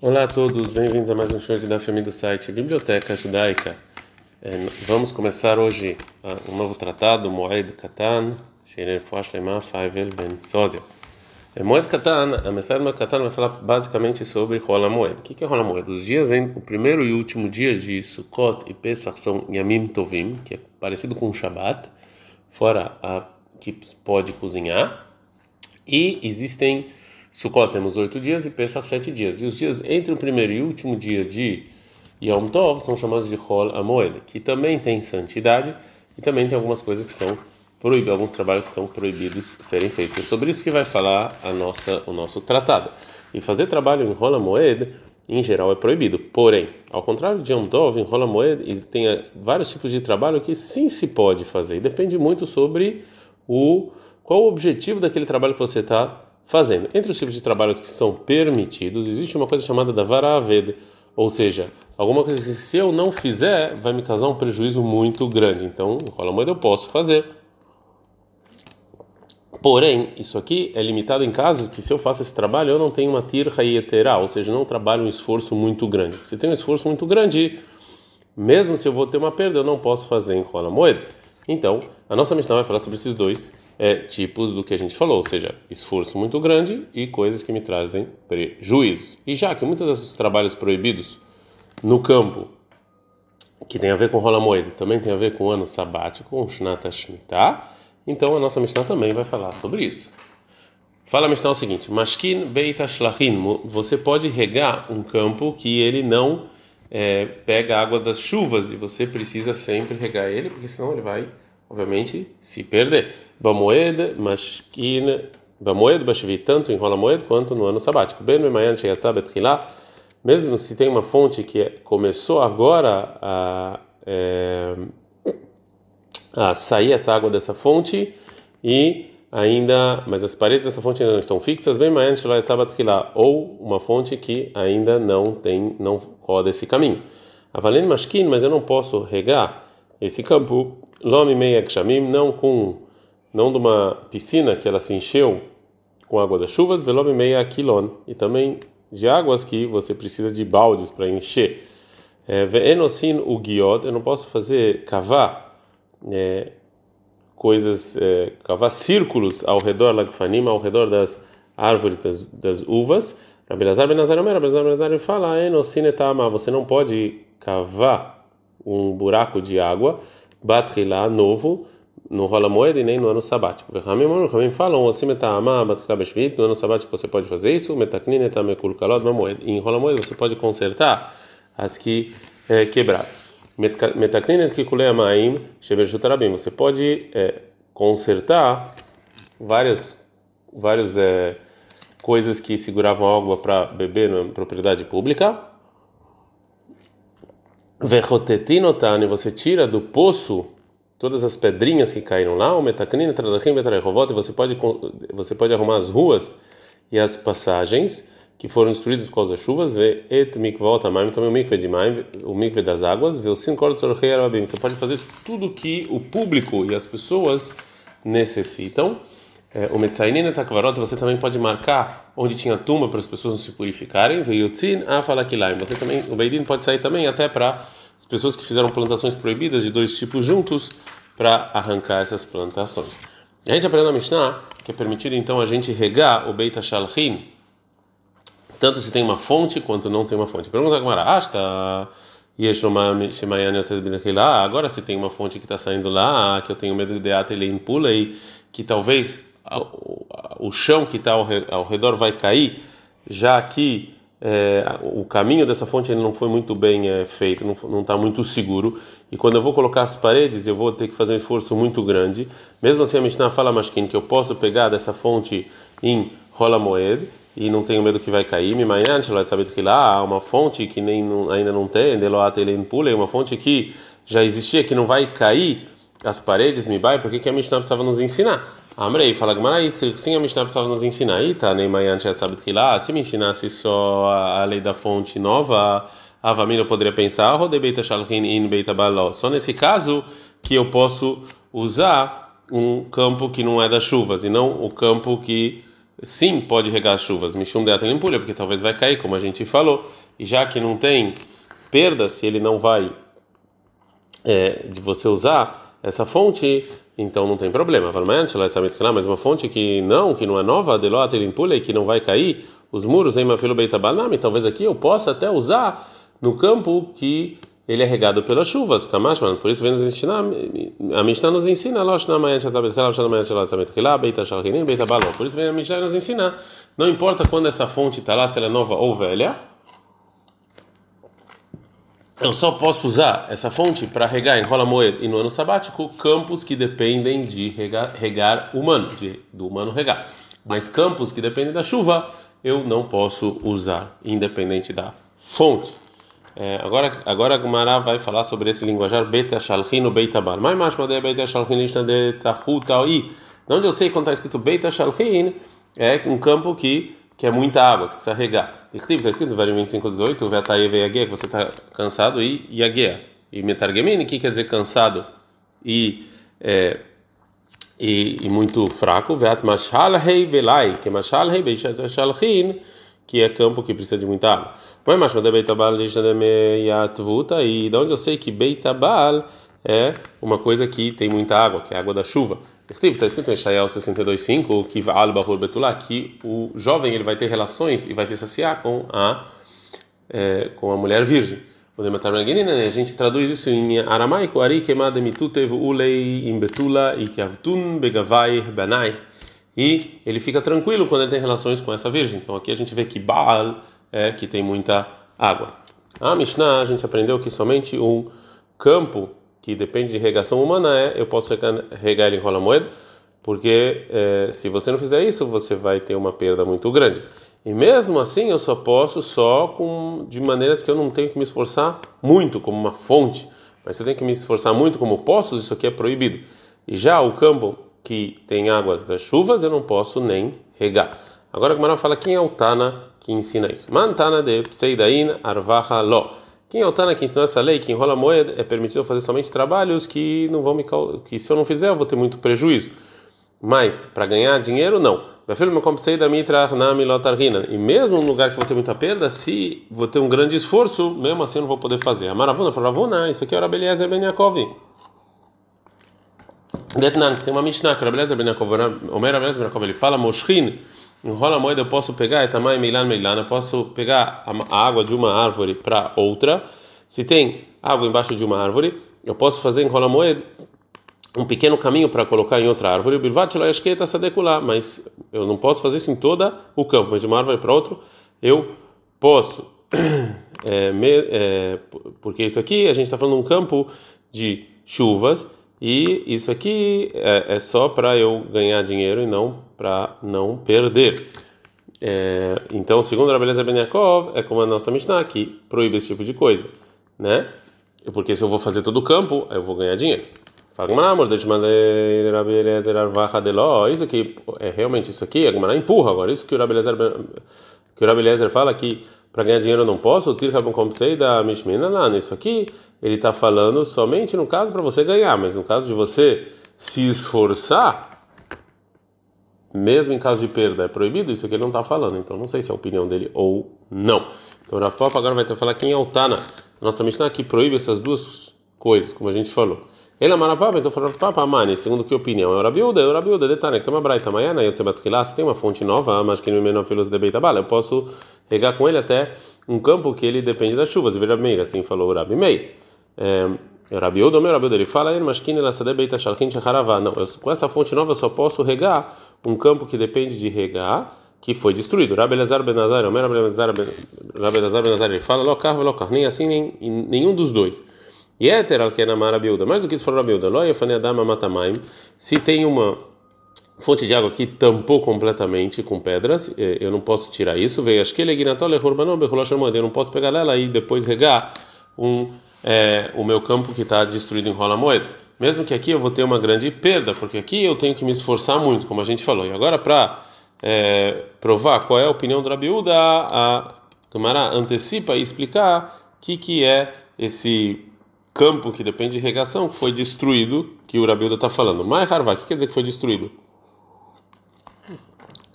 Olá a todos, bem-vindos a mais um show de da família do site Biblioteca Judaica. É, vamos começar hoje uh, um novo tratado, Moed Katan, Sheiner Fosh Lema Faivel Ben Sozia. É, Moed Katan, a mensagem do Moed Katan vai falar basicamente sobre Rola Moed. O que é Rola Moed? Os dias entre o primeiro e último dia de Sukkot e Pesach são Yamim Tovim, que é parecido com o Shabbat, fora a que pode cozinhar, e existem Sukkot temos oito dias e Pesach sete dias. E os dias entre o primeiro e o último dia de Yom Tov são chamados de Hol Amoed, que também tem santidade e também tem algumas coisas que são proibidas, alguns trabalhos que são proibidos serem feitos. É sobre isso que vai falar a nossa, o nosso tratado. E fazer trabalho em Hol Amoed, em geral, é proibido. Porém, ao contrário de Yom Tov, em Hol Amoed tem vários tipos de trabalho que sim se pode fazer. E depende muito sobre o qual o objetivo daquele trabalho que você está fazendo. Entre os tipos de trabalhos que são permitidos, existe uma coisa chamada da varaved, ou seja, alguma coisa que se eu não fizer vai me causar um prejuízo muito grande. Então, rola moeda eu posso fazer. Porém, isso aqui é limitado em casos que se eu faço esse trabalho eu não tenho uma tirha yetera, ou seja, não trabalho um esforço muito grande. Se tem um esforço muito grande, mesmo se eu vou ter uma perda, eu não posso fazer em rola moeda. Então, a nossa missão vai falar sobre esses dois é, tipos do que a gente falou, ou seja, esforço muito grande e coisas que me trazem prejuízos. E já que muitos desses trabalhos proibidos no campo, que tem a ver com rola moeda, também tem a ver com o ano sabático, com Shnata Shemitah, então a nossa Mishnah também vai falar sobre isso. Fala a Mishnah o seguinte: Mashkin Beit Ashlachim, você pode regar um campo que ele não é, pega água das chuvas e você precisa sempre regar ele, porque senão ele vai, obviamente, se perder. Bamoed, Mashkin, Bamoed, Bashvi, tanto em Rola Moed quanto no ano sabático. Ben Memayan Sheyatzah Betchilá, mesmo se tem uma fonte que começou agora a, é, a sair essa água dessa fonte e ainda, mas as paredes dessa fonte ainda não estão fixas, bem mais ou uma fonte que ainda não tem, não roda esse caminho. Avalendo mashkin, mas eu não posso regar esse campo, lome meia kshamim, não com não de uma piscina que ela se encheu com água das chuvas, velome meia quilon, e também de águas que você precisa de baldes para encher. É, Ve'enosin o guiot, eu não posso fazer cavar é, coisas, é, cavar círculos ao redor lagfanim, ao redor das árvores das, das uvas. Rabelazar Benazar Omer, Rabelazar Benazar fala, Enosin etama, você não pode cavar um buraco de água, lá novo, no rola moeda e nem no ano sabático. Ramim falam, assim no ano sabático você pode fazer isso. Em rola moeda você pode consertar as que é, quebraram. Você pode é, consertar várias várias é, coisas que seguravam água para beber na propriedade pública. Verrotetinotane, você tira do poço todas as pedrinhas que caíram lá, o metacnina, tradachim, betarayhovot, e você pode você pode arrumar as ruas e as passagens que foram destruídas por causa das chuvas, vê et mikvot também o mikve de maim, o mikve das águas, vê o cinco arabim. Você pode fazer tudo que o público e as pessoas necessitam. É, o metzainin etakvarot, você também pode marcar onde tinha tumba para as pessoas não se purificarem. Veio tzin afalakilaim. Você também, o beidin pode sair também até para as pessoas que fizeram plantações proibidas de dois tipos juntos para arrancar essas plantações. A gente aprendeu na Mishnah que é permitido então a gente regar o Beit Shalhin, tanto se tem uma fonte quanto não tem uma fonte. Pergunta agora, ah, está agora se tem uma fonte que está saindo lá, que eu tenho medo de ele impula e que talvez o chão que está ao redor vai cair, já que é, o caminho dessa fonte ele não foi muito bem é, feito, não está muito seguro. E quando eu vou colocar as paredes, eu vou ter que fazer um esforço muito grande. Mesmo assim, a Mishnah fala, Mashkin, que eu posso pegar dessa fonte em Rola Moed e não tenho medo que vai cair. Me manhã, sabe que lá uma fonte que nem ainda não tem, Deloate ele pula, uma fonte que já existia que não vai cair as paredes, me vai. Por que que a Mishnah precisava nos ensinar? Amrei, fala Gmarai, sim, a Mishnah precisava nos ensinar aí, tá? Nem Mayan sabe que lá, se me ensinasse só a lei da fonte nova, a família poderia pensar, Rodebeita Shalhin in Beita Baló. Só nesse caso que eu posso usar um campo que não é das chuvas, e não o campo que sim pode regar as chuvas, Mishum de limpulha, porque talvez vai cair, como a gente falou, e já que não tem perda, se ele não vai é, de você usar essa fonte, então não tem problema. Mas uma fonte que não, que não é nova, e que não vai cair, os muros em talvez aqui eu possa até usar no campo que ele é regado pelas chuvas, por isso vem nos ensinar, a Mishnah nos ensina, por isso vem a Mishnah nos ensinar, não importa quando essa fonte está lá, se ela é nova ou velha, eu só posso usar essa fonte para regar em Rola Moed e no ano sabático campos que dependem de regar, regar humano, de, do humano regar. Mas campos que dependem da chuva, eu não posso usar, independente da fonte. É, agora, agora a Gumara vai falar sobre esse linguajar Beta Shalchin no Beita Bar. Mas mais de Beta Shalchin de onde eu sei quando está escrito Beta Shalchin é um campo que que é muita água, que precisa regar. Está escrito no verso 25, 18, Vetaye Veyagea, que você está cansado e Yagea. E Metargemini, que quer dizer cansado e, é, e, e, muito fraco. Veat Mashal Hei Velai, que é Mashal Hei Beishalchin, que é campo que precisa de muita água. Mas de Beitabal Yatvuta, e de onde eu sei que Beitabal é uma coisa que tem muita água, que é a água da chuva. Está escrito em Shael 62:5 que que o jovem ele vai ter relações e vai se saciar com a é, com a mulher virgem. A gente traduz isso em aramaico, ari kemad mitutev ulei imbetula itiavtun begavai banai. E ele fica tranquilo quando ele tem relações com essa virgem. Então aqui a gente vê que Baal é que tem muita água. A Mishnah a gente aprendeu que somente um campo que depende de regação humana é eu posso regar ele em rola moeda, porque é, se você não fizer isso você vai ter uma perda muito grande. E mesmo assim eu só posso só com de maneiras que eu não tenho que me esforçar muito como uma fonte, mas se eu tenho que me esforçar muito como poços isso aqui é proibido. E já o campo que tem águas das chuvas, eu não posso nem regar. Agora a Gemara fala quem é o Tana que ensina isso. Mantana de Pseidain Arvaha Lo. Quem é o Tana que ensinou essa lei que enrola moeda é permitido fazer somente trabalhos que não vão me que se eu não fizer eu vou ter muito prejuízo. Mas para ganhar dinheiro não. E mesmo no lugar que vou ter muita perda, se vou ter um grande esforço, mesmo assim eu não vou poder fazer. A Maravuna falou, Ravuna, isso aqui é o Rabeliezer Ben Yaakov. Detnan, tem uma Mishnah, que o Rabelezer Ben Yaakov, Omer Rabelezer Ben ele fala, Moshrin, enrola a moeda, eu posso pegar, etamai meilan meilan, eu posso pegar a água de uma árvore para outra. Se tem água embaixo de uma árvore, eu posso fazer enrola a moeda um pequeno caminho para colocar em outra árvore, mas eu não posso fazer isso em todo o campo, mas de uma árvore para outra eu posso. É, me, é, porque isso aqui, a gente está falando de um campo de chuvas e isso aqui é, é só para eu ganhar dinheiro e não para não perder. É, então, segundo a Beleza Ben Yaakov, é como a nossa Mishnah que proíbe esse tipo de coisa, né? Porque se eu vou fazer todo o campo, eu vou ganhar dinheiro. Isso aqui é realmente isso aqui, a empurra agora. Isso que o Rabelezer que o fala que para ganhar dinheiro eu não posso, da Mishmina lá, nisso aqui, ele está falando somente no caso para você ganhar, mas no caso de você se esforçar, mesmo em caso de perda, é proibido, isso aqui ele não está falando, então não sei se é a opinião dele ou não. Então o Papa agora vai ter que falar quem é o Tana. Nossa Mishnah aqui proíbe essas duas coisas, como a gente falou. Ele é marapapa, então falou papa mani, segundo que opinião? É o Rabiuda, é o Rabiuda, detalhe, que tem uma braita amanhã, né? Se tem uma fonte nova, mas que no menor filos de beitabala, eu posso regar com ele até um campo que ele depende das chuvas, vira meio, assim falou Rabi Meir. É, o Rabiuda, o meu Rabiuda, ele fala, mas que ela se beita shalchin. Não, eu, com essa fonte nova eu só posso regar um campo que depende de regar, que foi destruído. Rabi Elazar Benazar, o meu Rabi Elazar Benazar, ele fala, locar, locar, nem assim, nem nenhum dos dois. Yeter al kenamar abiuda. Mais do que isso for abiuda. Lo yafaneadama matamaim. Se tem uma fonte de água que tampou completamente com pedras, eh, eu não posso tirar isso. Veio acho que ele eu não posso pegar ela e depois regar um é, o meu campo que está destruído em rola moeda. Mesmo que aqui eu vou ter uma grande perda, porque aqui eu tenho que me esforçar muito, como a gente falou. E agora para é, provar qual é a opinião do Rabiúda, a Camara antecipa e explicar o que que é esse campo que depende de irrigação foi destruído, que o Rabilda está falando. Mas Harvá, o que quer dizer que foi destruído?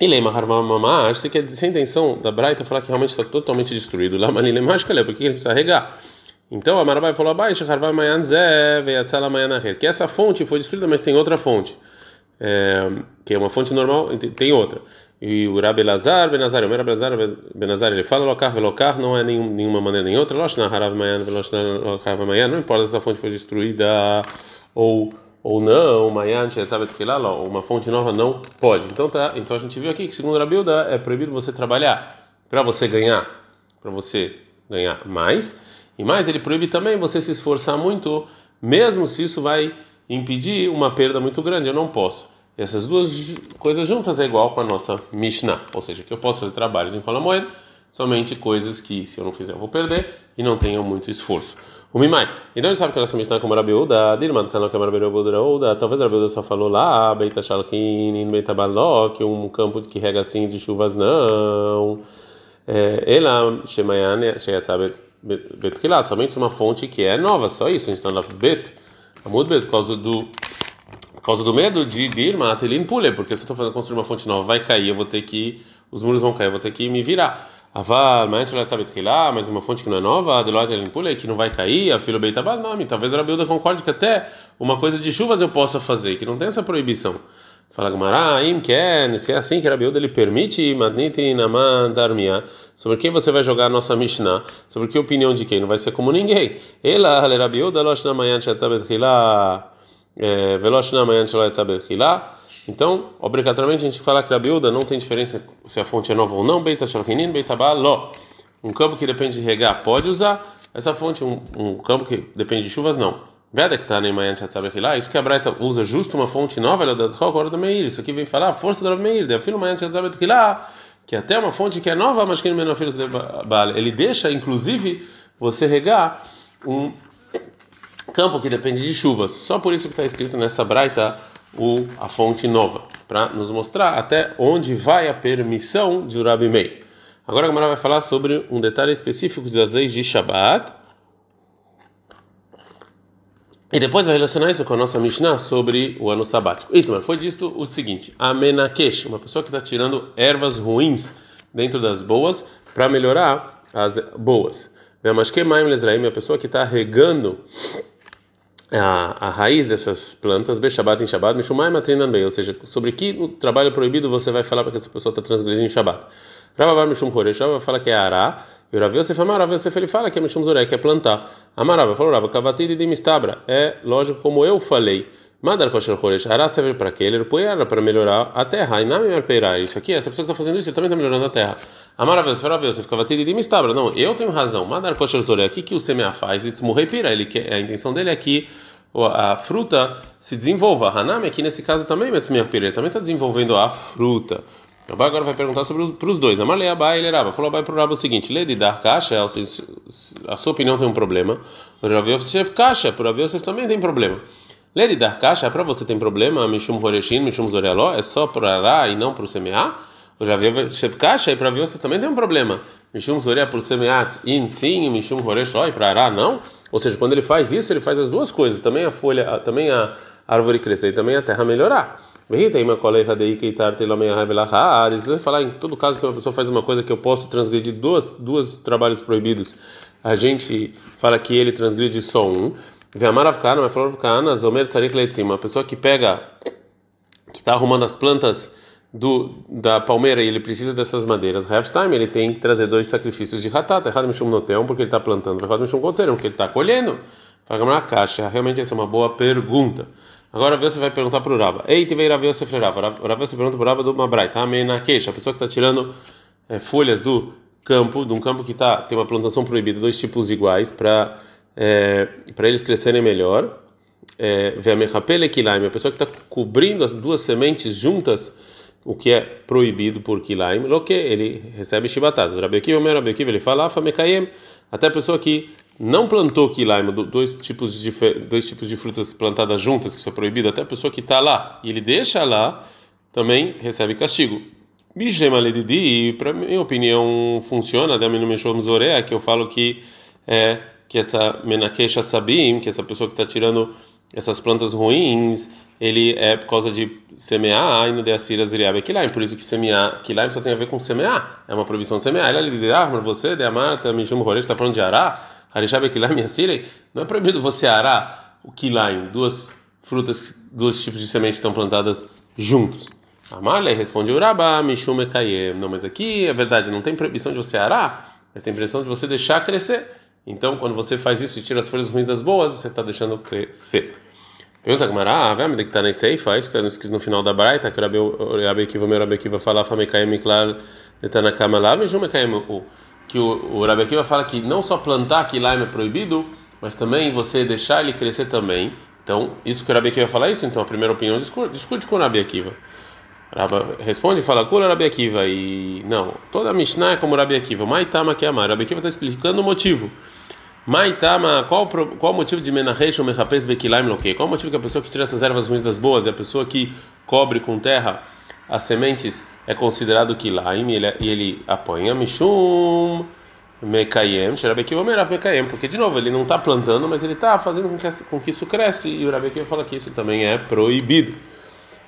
E lema harmamamá, você quer dizer, sem intenção da Braita falar que realmente está totalmente destruído. Lá manile mágica, por que ele precisa regar? Então a Marabai falou que essa fonte foi destruída, mas tem outra fonte, é, que é uma fonte normal, tem outra. E o Rabi Lazar, Benazar, o Rabi Lazar, Benazar, ele fala locar, velocar, não é nenhum, nenhuma maneira nem outra. Loshna, Harav Mayan, Veloshna, Harav Mayan, não importa se essa fonte foi destruída ou ou não, Mayan, ou uma fonte nova não pode. Então tá, então a gente viu aqui que segundo Rabilda é proibido você trabalhar para você ganhar, para você ganhar mais. E mais ele proíbe também você se esforçar muito, mesmo se isso vai impedir uma perda muito grande. Eu não posso. Essas duas coisas juntas é igual com a nossa Mishnah, ou seja, que eu posso fazer trabalhos em moeda, somente coisas que se eu não fizer eu vou perder e não tenham muito esforço. O Mimai. Então ele sabe que a nossa Mishnah é como que não é Rabiuda, talvez Rabiuda só falou lá, Beita Shalkin, Beita Balok, um campo que rega assim de chuvas não. É, ela, Shemayan, Sheyatzabet, Bet somente uma fonte que é nova, só isso. A gente está na Bet, Amud Bet, por causa do por causa do medo de, de ir Matelin Pule, porque se eu estou construir uma fonte nova, vai cair, eu vou ter que, os muros vão cair, eu vou ter que me virar. Aval, mas mas uma fonte que não é nova, Deloitte Pule, que não vai cair, a filho Beitabal, não, talvez a Rabilda concorde que até uma coisa de chuvas eu possa fazer, que não tem essa proibição. Fala Gamara, im ken, se é assim que a Rabilda ele permite, madniti naman sobre quem você vai jogar a nossa Mishnah, sobre que opinião de quem? Não vai ser como ninguém. Ela, Rabilda, losh na manhã, shatzabet é, então, obrigatoriamente a gente fala que a biúda não tem diferença se a fonte é nova ou não. Beita shalkinin, beita baló. Um campo que depende de regar pode usar. Essa fonte, um, um campo que depende de chuvas, não. Isso que a Braita usa justo uma fonte nova, ela da hora do Meir. Isso aqui vem falar a força do Meir. De filho manhã que até uma fonte que é nova, mas que não é Ele deixa, inclusive, você regar um campo que depende de chuvas. Só por isso que está escrito nessa braita o, a fonte nova, para nos mostrar até onde vai a permissão de Urabi Mei. Agora a Gamara vai falar sobre um detalhe específico das leis de Shabbat. E depois vai relacionar isso com a nossa Mishnah sobre o ano sabático. Itmar, foi dito o seguinte: a menakesh, uma pessoa que está tirando ervas ruins dentro das boas para melhorar as boas. Vemashke maim lezraim, a pessoa que está regando a, a raiz dessas plantas, Beshabat em Shabbat, Mishumai Matrinan Bey, ou seja, sobre que trabalho proibido você vai falar para que essa pessoa está transgredindo em Shabbat. Ravavar Mishum Horesh, Rava fala que é Ará, e o Rav Yosef Amar, Rav Yosef ele fala que é Mishum que é plantar. Amarava falou, Rava, Kavatid de Mistabra, é lógico como eu falei. Madar kosher choresh, hará serve para quê? Ele era para melhorar a terra. E não me Isso aqui, essa pessoa que está fazendo isso, também está melhorando a terra. Amaravilhoso, você ficava de mistabra. Não, eu tenho razão. Madar kosher zoré, o que que o semeia faz? Ele desmurrei pira. Ele quer, a intenção dele é que a fruta se desenvolva. Hanami aqui nesse caso também, Metzmiach pira, ele também está desenvolvendo a fruta. O Abai agora vai perguntar sobre os, para os dois. Amalei Abai ele Raba. Falou Abai o Raba o seguinte: Lê de dar caixa, a sua opinião tem um problema. O Rav Yosef caixa, para o Rav Yosef também tem problema. Ler dar caixa, para você tem problema, Mishum Horeshin, Mishum Zoreló, é só para Ará e não para o? Eu já vi Chef Caixa e para você também tem um problema. Mishum Zoré por semear in sim, Mishum Horeshó e para Ará não? Ou seja, quando ele faz isso, ele faz as duas coisas, também a folha, também a árvore crescer e também a terra melhorar. Isso vai falar em todo caso que uma pessoa faz uma coisa que eu posso transgredir duas, duas trabalhos proibidos. A gente fala que ele transgride só um. Ve'amarav mas falou kana, zomer uma pessoa que pega, que está arrumando as plantas do, da palmeira e ele precisa dessas madeiras, half time, ele tem que trazer dois sacrifícios de ratat, errado mishum noteum, porque ele está plantando, errado mishum kotzerum, porque ele está colhendo. Fala caixa, realmente essa é uma boa pergunta. Agora você vai perguntar para o Rava. Ei, te veio Rav Yosef Rava. Rav Yosef pergunta para o Rava do Mabrai, tá? Na queixa, a pessoa que está tirando é, folhas do campo, de um campo que tá, tem uma plantação proibida, dois tipos iguais, para é, para eles crescerem melhor. É, a pessoa que está cobrindo as duas sementes juntas, o que é proibido por kilaim, lo que ele recebe shibatadas. Rabi Akiva, Rabi Akiva, ele fala, famekayem, até a pessoa que não plantou kilaim, dois tipos de dois tipos de frutas plantadas juntas, que isso é proibido, até a pessoa que está lá e ele deixa lá, também recebe castigo. Bishema ledidi, para minha opinião, funciona, da minha que eu falo que é que essa menakesha sabim, que essa pessoa que está tirando essas plantas ruins, ele é por causa de semear e no de Assira Ziriabe Kilaim. Por isso que semear Kilaim só tem a ver com semear. É uma proibição de semear. Ele é de Armor, você, de Amarta, Mijum Horei, está falando de arar. Harishabe Kilaim Assira. Não é proibido você arar o Kilaim, duas frutas, dois tipos de sementes estão plantadas juntos. Amarle responde Uraba, Mishum Ekayem. Não, mas aqui é verdade, não tem proibição de você arar, mas tem proibição de você deixar crescer. Então, quando você faz isso e tira as folhas ruins das boas, você está deixando crescer. Pergunta Gamara, ah, me que está na Seifa, isso que está escrito no final da Braita, que o Rabi Akiva, meu Rabi Akiva fala, Famekayem, claro, Etanakama lá, Mishum Ekayem, que o, o Rabi Akiva fala que não só plantar lá é proibido, mas também você deixar ele crescer também. Então, isso que o Rabi Akiva fala isso, então a primeira opinião discute, discute com o Rabi Akiva. Rabba responde e fala, Kula Rabi Akiva, e não, toda a Mishnah é como Rabi Akiva, Maitama que amar. Rabi Akiva está explicando o motivo. Maitama, qual, qual o motivo de Menahesh ou Mechafez Bekilaim? Qual o motivo que a pessoa que tira essas ervas ruins das boas e a pessoa que cobre com terra as sementes é considerado Kilaim e ele, e ele apanha Mishum Mekayem, Mekayem, porque de novo ele não está plantando, mas ele está fazendo com que, com que isso cresce e o Rabekiva fala que isso também é proibido.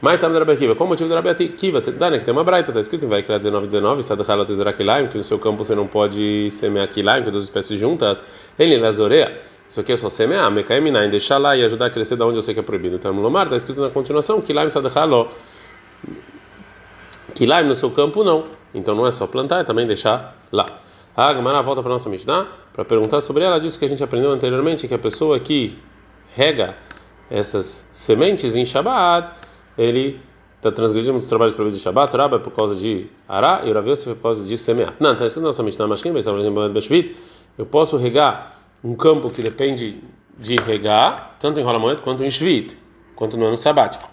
Mas tam Rabekiva, qual o motivo do Rabekiva? Dá, que tem uma braita, está escrito em Vaikra 19, 19, Sadachala Tezra Kilaim, que no seu campo você não pode semear Kilaim, que duas espécies juntas, ele lazoreia. Isso aqui é só semear, Mekayem Inaim, deixar lá e ajudar a crescer da onde eu sei que é proibido. Então, Lomar está escrito na continuação, Kilaim Sadachala Kilaim no seu campo não. Então não é só plantar, é também deixar lá. A Gamara volta para a nossa Mishnah para perguntar sobre ela, disso que a gente aprendeu anteriormente, que a pessoa que rega essas sementes em Shabbat, ele está transgredindo os trabalhos proibidos de Shabbat, Rabba é por causa de Ará e Urav é por causa de semear. Não, está escrito na nossa Mishnah, mas quem vai eu posso regar um campo que depende de regar, tanto em Rolamões quanto em Shvit, quanto no ano sabático.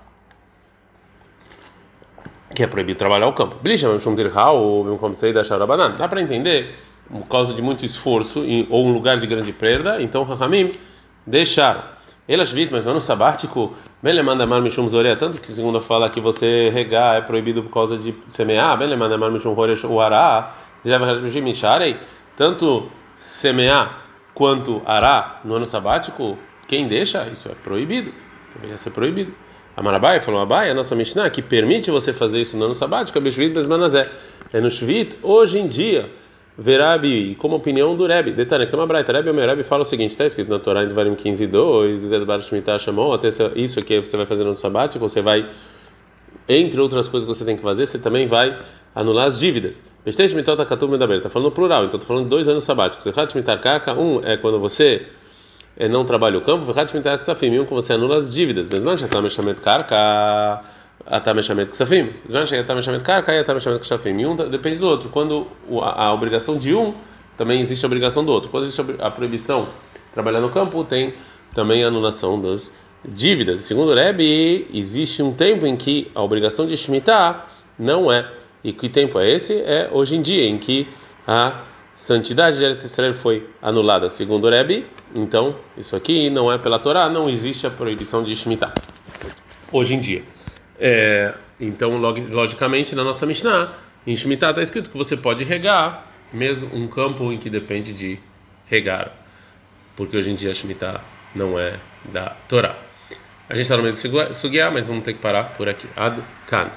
Que é proibido trabalhar o campo. Dá para entender por causa de muito esforço ou um lugar de grande perda, então Rahamim deixaram. Elas vit, mas no ano sabático, Bele manda mar mishum zorea, tanto que segundo fala que você regar é proibido por causa de semear, Bele manda mar mishum zorea o ará, tanto semear quanto ará no ano sabático, quem deixa, isso é proibido, deveria ser proibido. A Marabai falou, Abai, a nossa Mishnah, que permite você fazer isso no ano sabático, é Beshvit Besmanazé. É no Shvit, hoje em dia, Verabi, como opinião do Rebbe, detalhe, que tem uma braita, Rebbe, meu Rebbe fala o seguinte, está escrito na Torá, em Devarim 15, 2, Zé do Bar chamou, até isso aqui você vai fazer no ano sabático, você vai, entre outras coisas que você tem que fazer, você também vai anular as dívidas. Besteja Mitot Akatum Medaber, está falando plural, então estou falando dois anos sabáticos. Echat um é quando você é, não trabalha o campo, um que você anula as dívidas. Mesmo já está mexamento carca, está mexamento ksafim. Mesmo já está mexamento carca, está mexamento ksafim. Um depende do outro. Quando a, a obrigação de um, também existe a obrigação do outro. Quando existe a proibição de trabalhar no campo, tem também a anulação das dívidas. Segundo o Rebbe, existe um tempo em que a obrigação de Shemitah não é. E que tempo é esse? É hoje em dia, em que a santidade de Eretz Israel foi anulada, segundo o Rebbe. Então, isso aqui não é pela Torá, não existe a proibição de Shemitah. Hoje em dia. É, então, logicamente, na nossa Mishnah, em Shemitah está escrito que você pode regar, mesmo um campo em que depende de regar. Porque hoje em dia a Shemitah não é da Torá. A gente está no meio do Sugiá, mas vamos ter que parar por aqui. Ad Kan.